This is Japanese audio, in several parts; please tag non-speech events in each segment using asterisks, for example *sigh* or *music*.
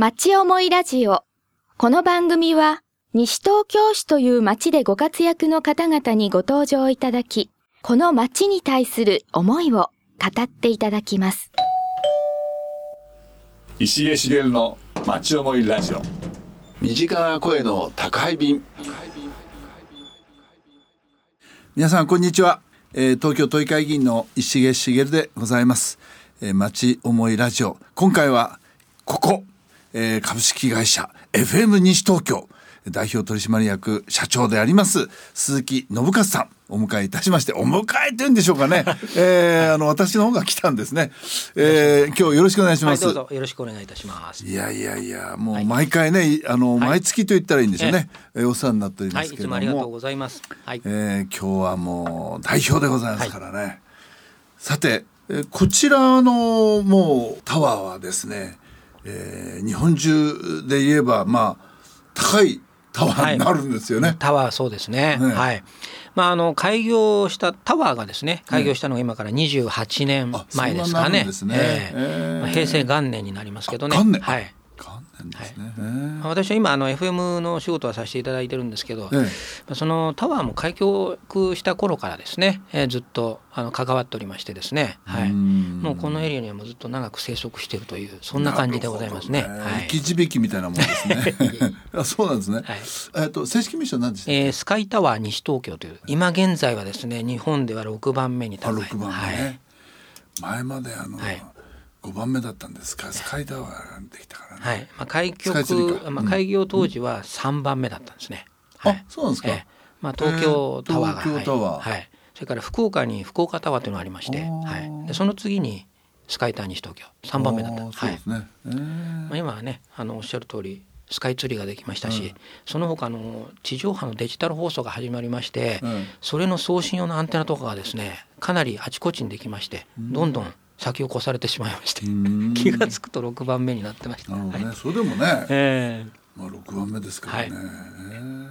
町思いラジオ。この番組は、西東京市という町でご活躍の方々にご登場いただき、この町に対する思いを語っていただきます。石毛茂の町思いラジオ。身近な声の宅配便。皆さんこんにちは、えー東京都議会議員の石毛茂でございます、えー、町思いラジオ。今回はここ、えー株式会社 FM 西東京代表取締役社長であります鈴木信和さんお迎えいたしましてお迎えって言うんでしょうかね、*laughs* えーあの私の方が来たんですね、えー今日よろしくお願いしはい、ます、どうぞよろしくお願いいたします。いやいやいやもう毎回ね、いあの、毎月と言ったらいいんですよね、えーお世話になっておりまはい、いすけれども、つもありがとうございます。はい、えー今日はもう代表でございますからね、さて、えーこちらのもうタワーはですね、えー日本中で言えばまあ高いタワーになるんですよね、タワーそうですね。ねはい。まああの開業したタワーがですね、開業したのが今から28年前ですかね。平成元年になりますけどね。元年はい。元年ですね、えまあ私は今あの FM の仕事はさせていただいてるんですけど、ええ。まあそのタワーも開局した頃からですね、えーずっとあの関わっておりましてですね、はい、ん。もうこのエリアにはもうずっと長く生息しているというそんな感じでございますね。はい。生き字引みたいなもんですね。*laughs* あ *laughs* そうなんですね、はい。えっと正式名称何でしたっけ？えースカイタワー西東京という今現在はですね日本では6番目にあ高い。6番目ね、前まであの、はい5番目だったんですか？スカイタワーができたからね、はい、はいまあ、開局、まあ、開業当時は3番目だったんですね。はい。あそうなんですか？ええ。まあ、東京タワーが、えー東京タワー。はい。はい、それから福岡に福岡タワーというのがありまして、はい、でその次にスカイタワー西東京。3番目だった。あーそうはいですね、えー。まあ、今はねあのおっしゃる通りスカイツリーができましたし、その他あの地上波のデジタル放送が始まりまして、うん。それの送信用のアンテナとかがですねかなりあちこちにできまして、どんどん先を越されてしまいまして、ん。気が付くと6番目になってました。なるほどね、はい。それでもね、えまあ6番目ですからね、はい。えー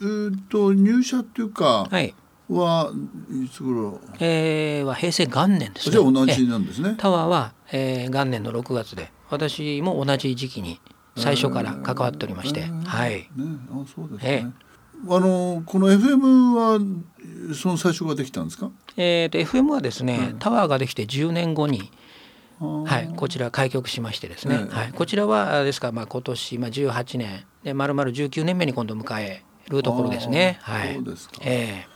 えーっと入社っていうかーはい。はい。つ頃えーは平成元年ですね。じゃあ同えじなんですねえタワーは、えー元年の6月で私も同じ時期に最初から関わっておりまして、はい。ねあそうですえね、あのこの FM はその最初ができたんですか？えー、と FM はですね、タワーができて10年後に、はい、こちら開局しましてですね、ええはい、こちらはあですからまあ今年、まあ、18年で丸々19年目に今度迎えるところですね。はい、そうですか。え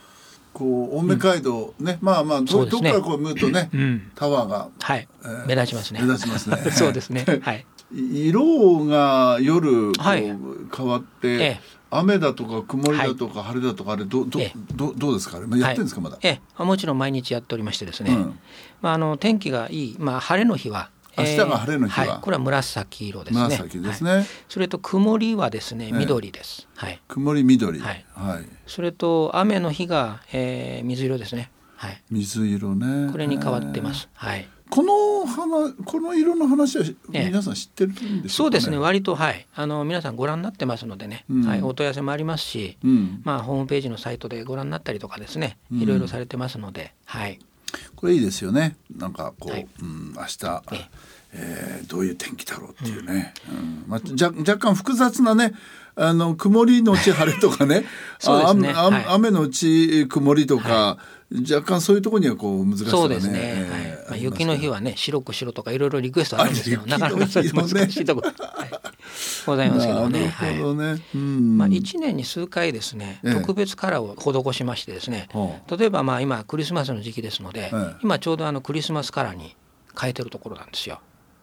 こう青梅街道ね、まあまあど,、ね。どっからこう見るとね、ん。タワーがえはい、えー目立ちますね。目立ちますね。*laughs* そうですね。はい。*laughs* 色が夜こうはい。変わって、ええ雨だとか曇りだとか晴れだとかあれどどええ。どどうですかあれまあやってるんですかまだ、ええ、もちろん毎日やっておりましてですね、うん。まあ、あの天気がいい、まあ、晴れの日は、明日が晴れの日は。はい、これは紫色ですね。紫ですね。はい。それと曇りはですね緑です。はい。曇り緑。はい。はい、それと雨の日が、えー水色ですね。はい。水色ね。これに変わってます。はい。この花この色の話はええ。皆さん知ってるんでしょか、ね？そううですね。割とはい。あの皆さんご覧になってますのでね。うん。はい。お問い合わせもありますし、うん、まあホームページのサイトでご覧になったりとかですね。いろいろされてますので、はい。これいいですよね。なんかこう、はい。うん、明日ええ。えーどういう天気だろうっていうね、うん。まあ、じゃ若干複雑なねあの曇りのち晴れとかね。*laughs* そうですね。あ雨はい。雨のち曇りとか、若干そういうところにはこう難しさがねそうですね。えはい。ーまあ雪の日はね白く白とかいろいろリクエストあるんですけど、あなかなかそれ雪の日もね難しいところ、*laughs* はい、ございますけどね。なはいる。ほどね、うんまあ、1年に数回ですね、ええ特別カラーを施しましてですね、は例えばまあ今クリスマスの時期ですので、ええ今ちょうどあのクリスマスカラーに変えてるところなんですよ。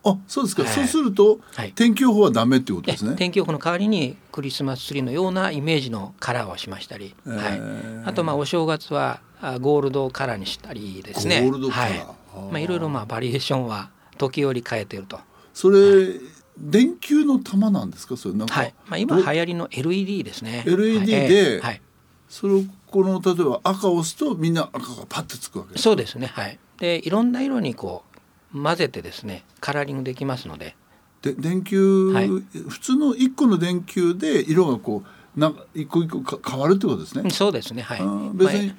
あそうですか、はい。そうすると、はい。天気予報はダメってことえですね。天気予報の代わりにクリスマスツリーのようなイメージのカラーをしましたり、えはい。え、あとまあお正月はあゴールドカラーにしたりですね。ゴールドカラー。はい。まあ、いろいろまあバリエーションは時折変えていると。それ、電球の玉なんですか？それなんか、はい。まあ、今ど流行りの LED ですね。LED はい。でええはい。それをこの例えば赤を押すとみんな赤がパッてつくわけそうですね。はい。でいろんな色にこう混ぜてですねカラーリングできますので。で電球、はい。普通の一個の電球で色がこうなんか一個一個か変わるってことですね？そうですね。はい。別にま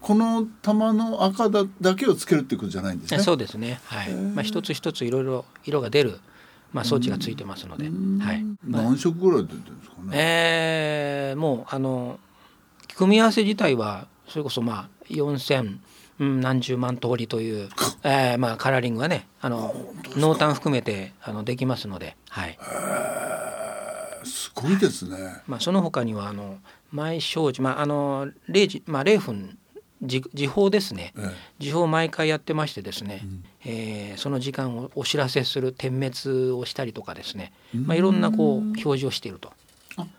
この玉の赤だだけをつけるってことじゃないんですね？あそうですね。はい。まあ一つ一ついろいろ色が出るまあ装置がついてますので、はい。まあ。何色ぐらい出てるんですかね？えーもうあの組み合わせ自体はそれこそまあ4,000うん何十万通りという、*laughs* えーまあカラーリングがねあの濃淡含めてあのできますので、はい。すごいですね。まあその他にはあの毎生時まああの0時まあ0分時時報ですね。え時報を毎回やってましてですね、えーその時間をお知らせする点滅をしたりとかですね、まあ、いろんなこう表示をしていると。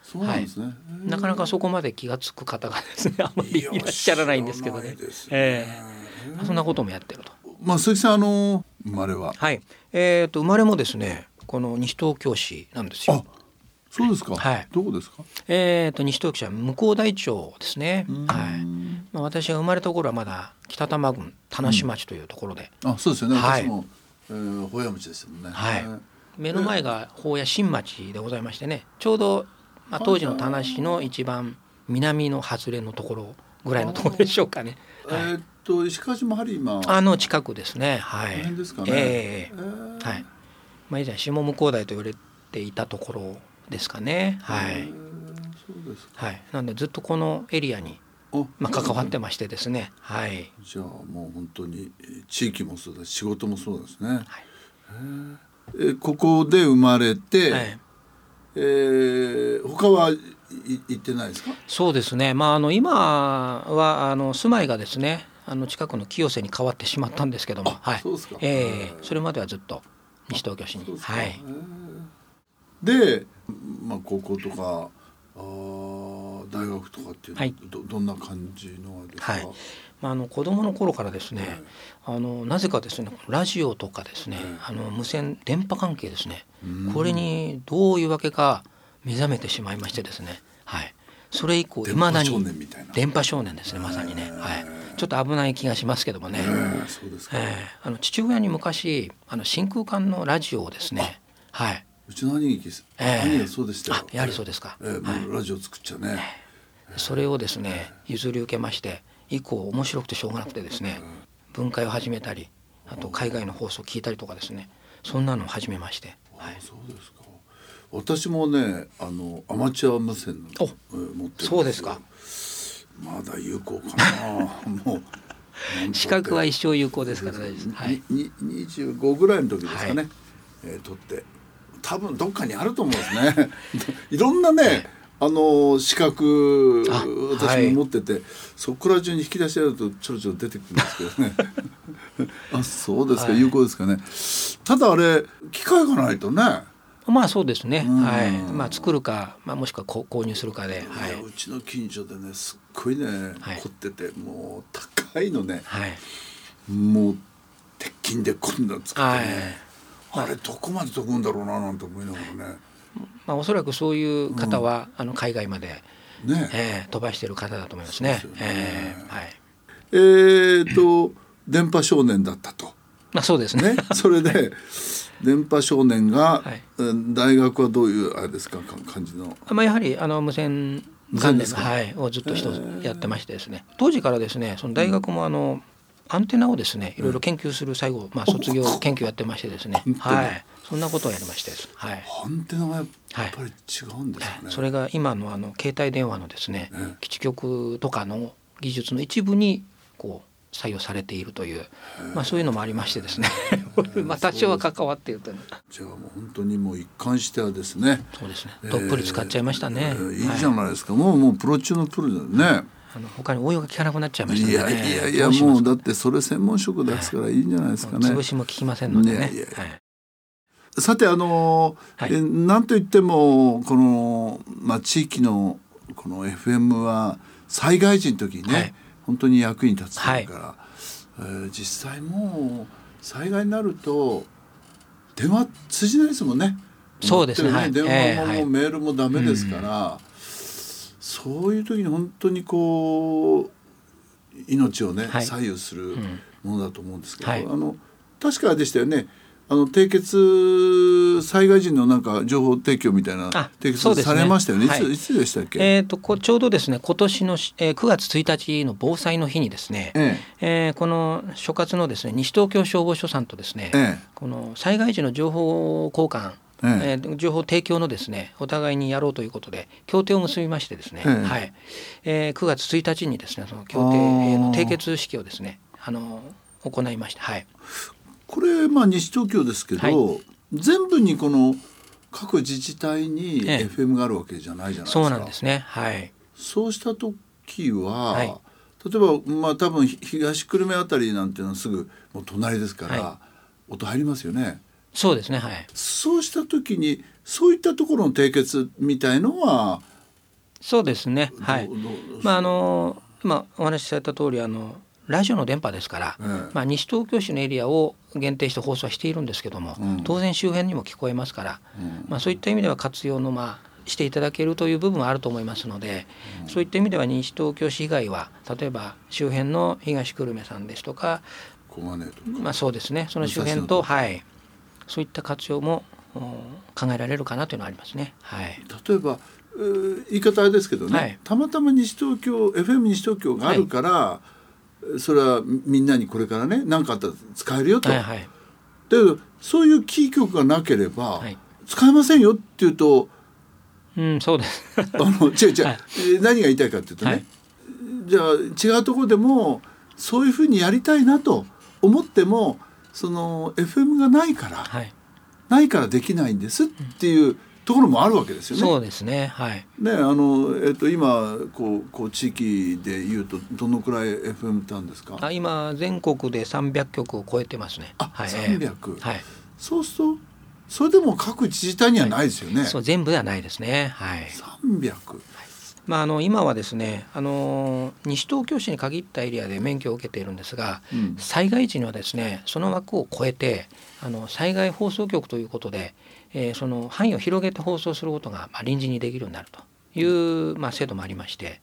あ、そうなんですね。なかなかそこまで気が付く方がですねあまりいらっしゃらないんですけどねねええそんなこともやってると。まあ鈴木さんあの生まれは？はいえー、と生まれもですねこの西東京市なんですあよ。、そうですか。はいどこですか？えー、と西東京市は向こう大町ですね。はいまあ、私が生まれた頃はまだ北多摩郡田無町というところで、あ、そうですよね。はい私も、えー、保谷町ですもんね。はい目の前が宝谷新町でございましてねちょうど、まあ、当時の田無の一番南の外れのところぐらいのところでしょうかね。えーっと石川島ハリー今。あの近くですね。はい。ですかねえええーはい。まあ以前下向こう台と言われていたところですかね。はい。そうですか。はい。なんでずっとこのエリアにあ、まあ関わってましてですね。はい。じゃあもう本当にえー地域もそうだし仕事もそうですね。へーえーここで生まれて、はい。えー他は行ってないですか？そうですね。まああの今はあの住まいがですね、あの近くの清瀬に変わってしまったんですけども、はい。そうですかええそれまではずっと西東京市に。はい。で、まあ高校とかあー大学とかっていうのははいどどんな感じのですか？はいまあ、あの子供の頃からですね、あのなぜかですねラジオとかですね、あの無線電波関係ですね、これにどういうわけか目覚めてしまいましてですね、はい、それ以降い電波まだに少年みたいな。電波少年ですねまさにね、はい、ちょっと危ない気がしますけどもね、えーそうですか。ええ。あの父親に昔あの真空管のラジオをですね、はい、うちの兄貴ええ。兄がそうでしたよ。あやはりそうですか。ええもうラジオ作っちゃね。それをですね譲り受けまして以降面白くてしょうがなくてですね分解を始めたりあと海外の放送を聞いたりとかですねそんなのを始めまして、はい、そうですか。私もね、あのアマチュア無線の持ってるんそうですか。まだ有効かな。*laughs* もう資格は一生有効ですから大丈夫です、はい、に二十五ぐらいの時ですかね。はい。えー取って。多分どっかにあると思うんですね。*laughs* いろんなね。あの資格あ私はい。も持ってて、そこら中に引き出しやるとちょろちょろ出てくるんですけどね。*laughs* あそうですか、はい。有効ですかね。ただあれ機械がないとね、まあそうですね、ん。はい。まあ、作るか、まあ、もしくはこ購入するかで、はい。うちの近所でねすっごいね、はい。凝っててもう高いのね。はい。もう鉄筋でこんなの作ってはい。ね、あれどこまで飛ぶんだろうななんて思いながらねまあ、おそらくそういう方は、あの海外まで、ね。えー飛ばしている方だと思いますね。えーはい。えー、と電波少年だったと。まあ、そうですね。ね、*laughs* それで電波少年が、はい。うん大学はどういうあれですかか感じの？まあ、やはりあの無線関連の、はい、をずっと一つやってましてですね。当時からですねその大学もあの、アンテナをですねいろいろ研究する最後、まあ、卒業研究やってましてですね、はい、そんなことをやりましてです、はい。アンテナがやっぱり違うんですよね。それが今のあの携帯電話のですね、ええ。基地局とかの技術の一部にこう採用されているという、まあ、そういうのもありましてですね。*laughs* まあ多少は関わっているという。じゃあもう本当にもう一貫してはですね。そうですね。どっぷり使っちゃいましたね、えーい。いじゃはいないですか、もうもうプロ中のプロだよね。あの他に応用が効かなくなっちゃいましたね、やいやいやどしますもうだってそれ専門職ですからいいんじゃないですかね。潰しも効きませんのでね。いやいやいや。はいさてあのはい。えなんといってもこのまあ地域のこの FM は災害時の時にね、はい。本当に役に立つから、えー実際もう災害になると電話通じないですもんね。そうですね。はい。電話も,、えーはい。メールもダメですから、そういう時に本当にこう命をね、はい。左右するものだと思うんですけど、はい。あの確かでしたよねあの締結災害時のなんか情報提供みたいなあ締そうですね。結されましたよね。いつ,、はい。い、つでしたっけ、えー、とこちょうどですね今年のし、えー9月1日の防災の日にですね、ええ。ーこの所轄のですね西東京消防署さんとですね、ええ。この災害時の情報交換ええ。ー情報提供のですねお互いにやろうということで協定を結びましてですね、ええ。はい。えー9月1日にですねその協定の締結式をですねあの行いました。はいこれまあ西東京ですけど、はい全部にこの各自治体にええ FM があるわけじゃないじゃないですか。そうなんですね。はい。そうした時は、はい例えばまあ多分ひ東久留米あたりなんていうのはすぐもう隣ですから、は音入りますよね。そうですね。はい。そうした時にそういったところの締結みたいのは、そうですね。はい。まああの今お話しされた通りあのラジオの電波ですから、ええまあ西東京市のエリアを限定して放送はしているんですけども、うん。当然周辺にも聞こえますから、うん。まあそういった意味では活用のまあしていただけるという部分はあると思いますので、そういった意味では西東京市以外は例えば周辺の東久留米さんですとか、まあそうですね。その周辺ととはい。そういった活用もお考えられるかなというのはありますね。はい。例えば、えー言い方あれですけどね、はい。たまたま西東京 FM 西東京があるから、それはみんなにこれからね何かあったら使えるよと。はいはい。だけどそういうキー局がなければ、はい使えませんよって言うとうんそうです。*laughs* あの違う違う、はいえー何が言いたいかっていうとね、はいじゃあ違うところでもそういうふうにやりたいなと思ってもその FM がないから、はい。ないからできないんですっていうところもあるわけですよね。そうですね。はい。ねあのえっと今こうこう地域で言うとどのくらい FM ってあるんですか？あ今全国で300局を超えてますね。あ、はい、300はい。そうするとそれでも各自治体にはないですよね。そう全部ではないですね。はい。300。まああの今はですね、あの西東京市に限ったエリアで免許を受けているんですが、うん災害時にはですね、その枠を超えてあの災害放送局ということで、えーその範囲を広げて放送することがまあ臨時にできるようになるというまあ制度もありまして、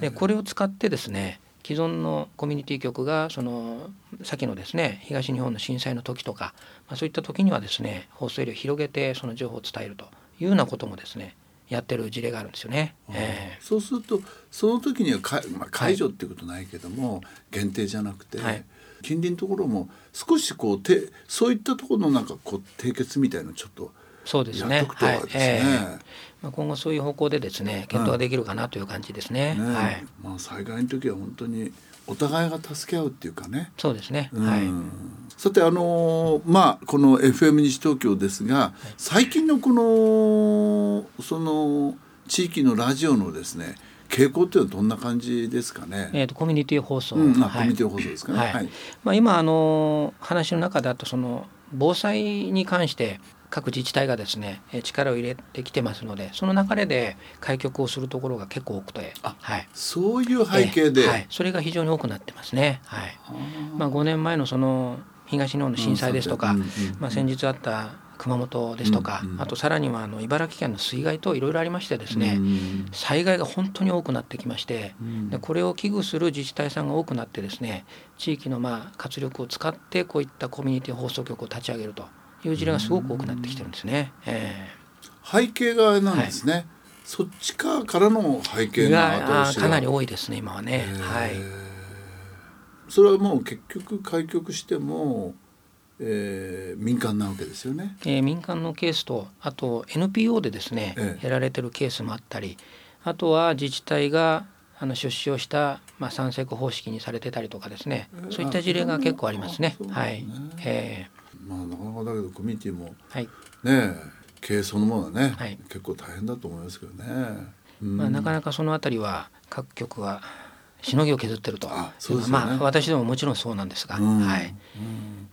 でこれを使ってですね。既存のコミュニティ局がその先のですね東日本の震災の時とか、まあ、そういった時にはですね放送エリアを広げてその情報を伝えるというようなこともですねやってる事例があるんですよね。えそうするとその時にはか、まあ、解除っていうことないけども、限定じゃなくて、はい近隣のところも少しこうてそういったところのなんかこう締結みたいのちょっとーそうですね。はい。えーまあ、今後そういう方向でですね検討ができるかなという感じですね。ねはい。まあ災害の時は本当にお互いが助け合うっていうかね。そうですね。うんはい。さてあのーまあこの FM 西東京ですが最近のこのその地域のラジオのですね傾向っていうのはどんな感じですかね？えー、とコミュニティ放送、うん、あ、はいコミュニティ放送ですかね？はいはい。まあ、今あの話の中だとその防災に関して各自治体がですねえー力を入れてきてますのでその流れで開局をするところが結構多くて、あはい、そういう背景で。えーはい、それが非常に多くなってますね。はいまあ、5年前のその東日本の震災ですとか、うんうんうんまあ、先日あった熊本ですとか、うんうんあとさらにはあの茨城県の水害といろいろありましてですね、うん災害が本当に多くなってきまして、んでこれを危惧する自治体さんが多くなってですね地域のまあ活力を使ってこういったコミュニティ放送局を立ち上げるという事例がすごく多くなってきてるんですね。え背景がなんですね。そっち側からの背え景のがかなり多いですね今はね。はい。それはもう結局開局しても、えー民間なわけですよね。えー民間のケースとあと NPO でですね、ええやられてるケースもあったりあとは自治体があの出資をした、まあ、三セク方式にされてたりとかですね、そういった事例が結構ありますね。はいですね。えまあなかなかだけどコミュニティもーはい。ねえ経営そのものはね、はい結構大変だと思いますけどね。うんまあ、なかなかそのあたりは各局はしのぎを削ってると。あね。まあ私でももちろんそうなんですが、うん。はい。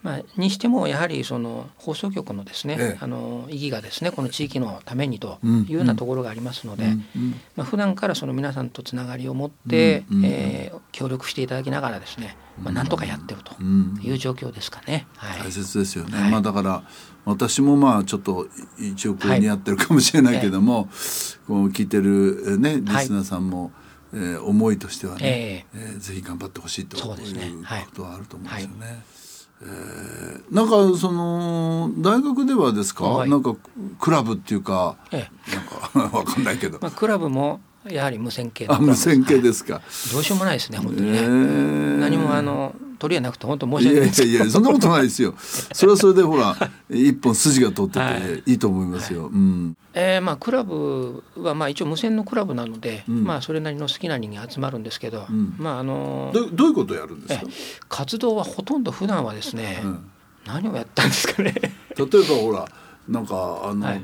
まあ、にしてもやはりその放送局のですね、ええ。あの意義がですねこの地域のためにとうん。いうようなところがありますので、うん。うん。まあ普段からその皆さんとつながりを持って、うん。うん。えー協力していただきながらですね、まあ、なんとかやってるとうん。いう状況ですかね。はい。大切ですよね、はい。まあだから私もまあちょっと一応こう似合ってるかもしれないけども、こう聞いてるえーねリスナーさんも、えー思いとしてはね、えーぜひ頑張ってほしいとそうですね。ことはあると思うんですよね。えーなんかその大学ではですか、はい。なんかクラブっていうかええ。なんか *laughs* わかんないけど、まあ、クラブもやはり無線系のあ無線系ですか。どうしようもないですね本当にね。えー。何もあの取りはなくて本当申しいや訳ないですいやいやそんなことないですよ。*laughs* それはそれでほら一本筋が通ってはていいと思いますよ。うん。えーまあクラブはまあ一応無線のクラブなので、うんまあそれなりの好きな人間集まるんですけど、んまああのどどういうことをやるんですか？え。活動はほとんど普段はですね、うん何をやったんですかね。例えばほらなんかあの、はい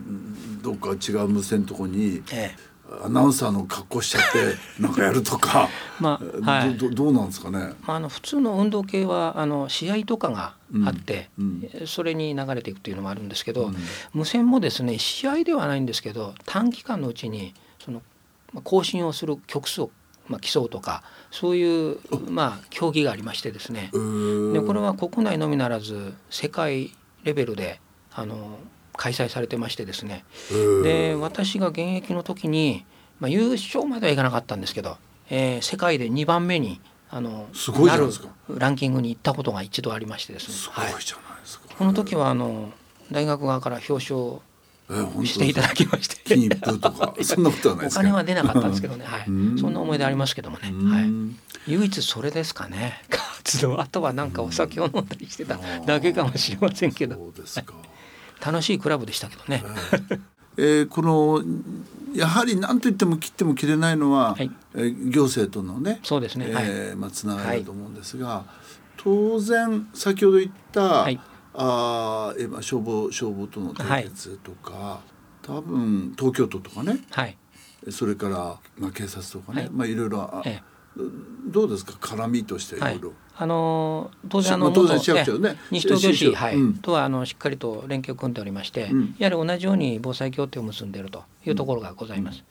どっか違う無線のとこにえアナウンサーの格好しちゃって *laughs* なんかやるとか、まあはい。どどどうなんですかね。まあ、あの普通の運動系はあの試合とかがあって、うん。それに流れていくというのもあるんですけど、うん。無線もですね試合ではないんですけど短期間のうちにそのまあ更新をする曲数を、まあ、競うとかそういう、まあ、競技がありましてですね。でこれは国内のみならず世界レベルであの開催されてましてですね。うんで私が現役の時に、まあ、優勝まではいかなかったんですけど、えー世界で2番目にあのすごいじゃないですか。なるランキングに行ったことが一度ありましてですね。すごはいいじゃないですか。この時はあの大学側から表彰していただきまして。金一封とか *laughs* そんなことはないおですか？金は出なかったんですけどね、はい、うん。そんな思い出ありますけどもね、うん。はい、唯一それですかね。*laughs* 活動。あとはなんかお酒を飲んだりしてただけかもしれませんけど。そうですか。楽しいクラブでしたけどね、*laughs* えーこのやはり何と言っても切っても切れないのは、はい。えー行政とのねそうですね。はい。えーまあ、つながりだと思うんですが、当然先ほど言った、はい。あーえーまあ、消防消防との対決とか、多分東京都とかね。はい。それから、まあ、警察とかね、はい。まあ、いろいろあえどうですか？絡みとしてい。ろいろ。あの当然あのまあ当然元市役所ね。ええ西東京市市、は。い。うん。とはあのしっかりと連携を組んでおりまして、うん。やはり同じように防災協定を結んでいるというところがございます。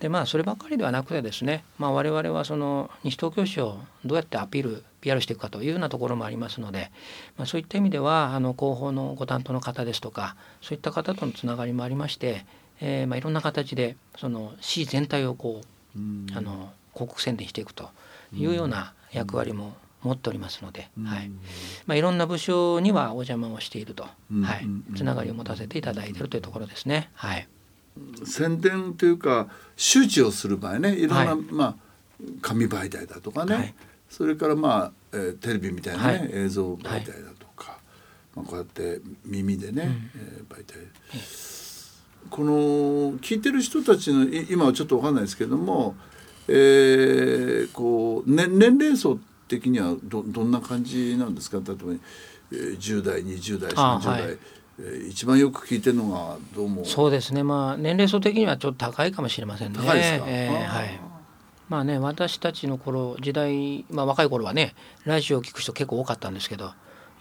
でまあそればかりではなくてですね、まあ、我々はその西東京市をどうやってアピール PR していくかというようなところもありますので、まあ、そういった意味ではあの広報のご担当の方ですとかそういった方とのつながりもありまして、えーまあ、いろんな形でその市全体をこううん。あの広告宣伝していくというような役割も持っておりますので、はい。まあ、いろんな部署にはお邪魔をしていると、うん。はい。うん、つながりを持たせていただいているというところですね。はい、宣伝というか周知をする場合ねいろんな、はい。まあ紙媒体だとかね、はい。それからまあ、えーテレビみたいなね、はい。映像媒体だとか、まあ、こうやって耳でね、えー媒体、この聞いてる人たちのい今はちょっと分かんないですけども、えーこう、ね、年齢層的にはどどんな感じなんですか？例えば、えー、10代20代30代、あはいえー一番よく聞いてるのがどうもそうですね、まあ、年齢層的にはちょっと高いかもしれませんね。高いですかえーはい。まあね、私たちの頃時代、まあ、若い頃はねラジオを聞く人結構多かったんですけど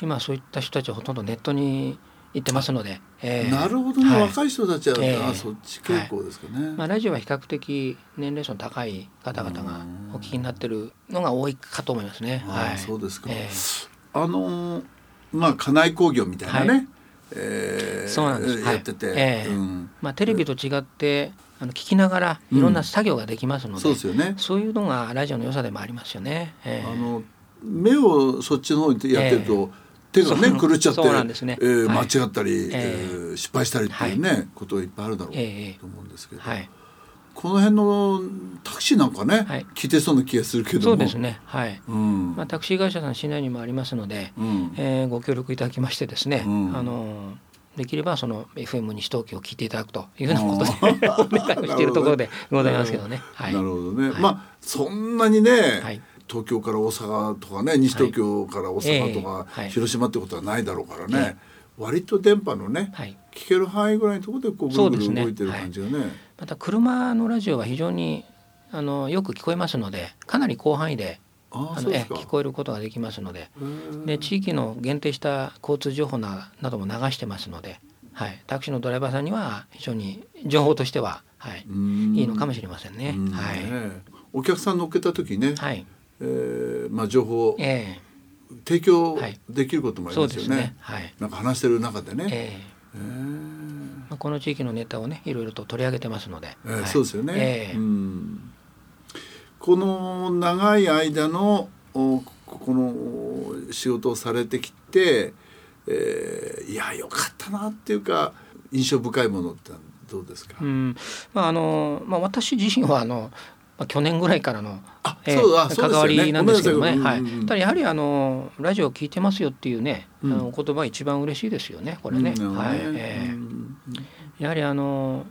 今そういった人たちはほとんどネットに行ってますので、えーなるほど。ね、はい。若い人たちは、ええあそっち傾向ですかね。まあ、ラジオは比較的年齢層の高い方々がお聞きになってるのが多いかと思いますね。はい、そうですか。えあのーまあ家内工業みたいなね、はい。えーそうなんです。はい。やってて、ええうん。まあ、テレビと違ってあの聞きながらいろんな作業ができますので、そうですよね。そういうのがラジオの良さでもありますよね。ええあの目をそっちの方にやってると、手がね狂っちゃって、ね。えーはい。間違ったり、えええー失敗したりっていうね、ことがいっぱいあるだろうええと思うんですけど、はい、この辺のタクシーなんかね、はい。聞いてそうな気がするけども、そうですね。はい。うん、まあ、タクシー会社さん市内にもありますので、うん。えーご協力いただきましてですね、うん。あのできればその FM 西東京を聞いていただくというようなことでお願いをしているところでございますけどね。はい。なるほどね、はい。まあそんなにね、はい東京から大阪とかね西東京から大阪とか、広島ってことはないだろうからね、え割と電波のね、はい。聞ける範囲ぐらいのところでこうぐるぐる動いてる感じがね。また車のラジオは非常にあのよく聞こえますので、かなり広範囲であのえ聞こえることができますので、で地域の限定した交通情報ななども流してますので、はい、タクシーのドライバーさんには非常に情報としては、はい、うん。いいのかもしれませんね。うん。はい、ねお客さん乗っけた時ね、はい、えーまあ、情報をえ提供はい。できることもあえりますよね。はい、なんか話してる中でね、ええ。えー。まあこの地域のネタをねいろいろと取り上げてますので、えーはい。そうですよね、ええ。うん。この長い間のおこの仕事をされてきて、えーいやよかったなっていうか印象深いものってどうですか、うん。まああのまあ、私自身はあのまあ、去年ぐらいからのあえー関わりなんですけどね。はい。ただやはりあのラジオ聞いてますよっていうね、うんあのお言葉が一番嬉しいですよね。これね。うんはい。うんえーやはりあの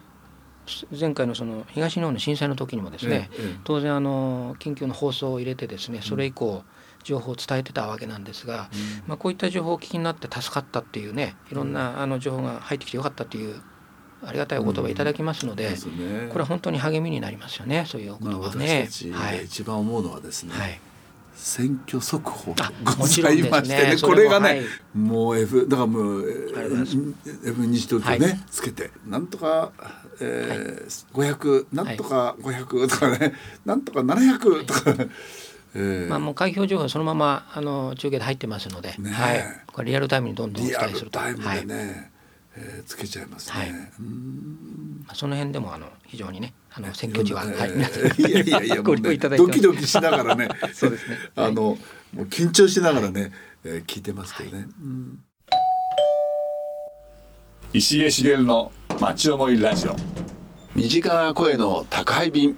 前回のその東日本の震災の時にもですね、ええええ当然あの緊急の放送を入れてですね、それ以降情報を伝えてたわけなんですが、まあこういった情報をお聞きになって助かったっていうね、いろんなあの情報が入ってきてよかったっていうありがたいお言葉いただきますので、ですね。これは本当に励みになりますよね。そういうおまあ言葉ね。はい。が一番思うのはですね、はい。選挙速報あございましてねそれもこれがね、はい。もう F だからもう F 西東京ね、はい。つけてなんとか、えー500なんとか500とかね、なんとか700とか、えー。まあ、もう開票情報はそのままあの中継で入ってますので、ねえ。はい、これリアルタイムにどんどんおリア伝えすると、ルタイムではい。ね、えーつけちゃいますね。はい。その辺でもあの非常にねあの選挙時は、えーはい、いやいやいやもごうね利用いただいてます。ドキドキしながらね *laughs* そうですね。あのもう緊張しながらね、えー聞いてますけどね。うん。石毛茂の町思いラジオ。身近な声の宅配便。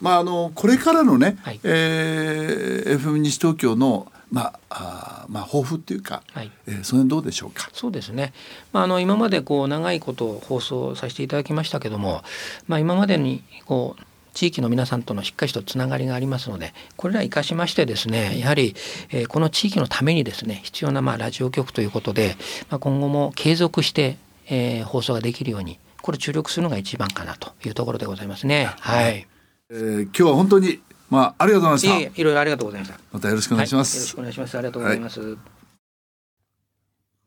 まああのこれからのね、はい。えー FM 西東京のまああーまあ抱負っていうか、はいえーそれどうでしょうか？そうですね、まあ、あの今までこう長いこと放送させていただきましたけども、まあ、今までにこう地域の皆さんとのしっかりとつながりがありますのでこれら生かしましてですねやはり、えーこの地域のためにですね必要なまあラジオ局ということで、まあ、今後も継続して、えー放送ができるようにこれ注力するのが一番かなというところでございますね。はい、えー今日は本当にまあありがとうございました。いろいろありがとうございました。またよろしくお願いしまはい、よろしす。くお願いします。ありがとうございます。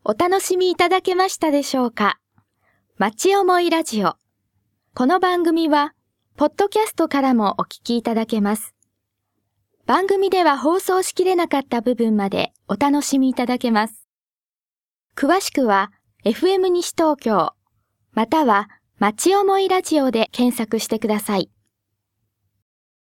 お楽しみいただけましたでしょうか？町思いラジオ。この番組は、ポッドキャストからもお聞きいただけます。番組では放送しきれなかった部分までお楽しみいただけます。詳しくは、FM 西東京、または、町思いラジオで検索してください。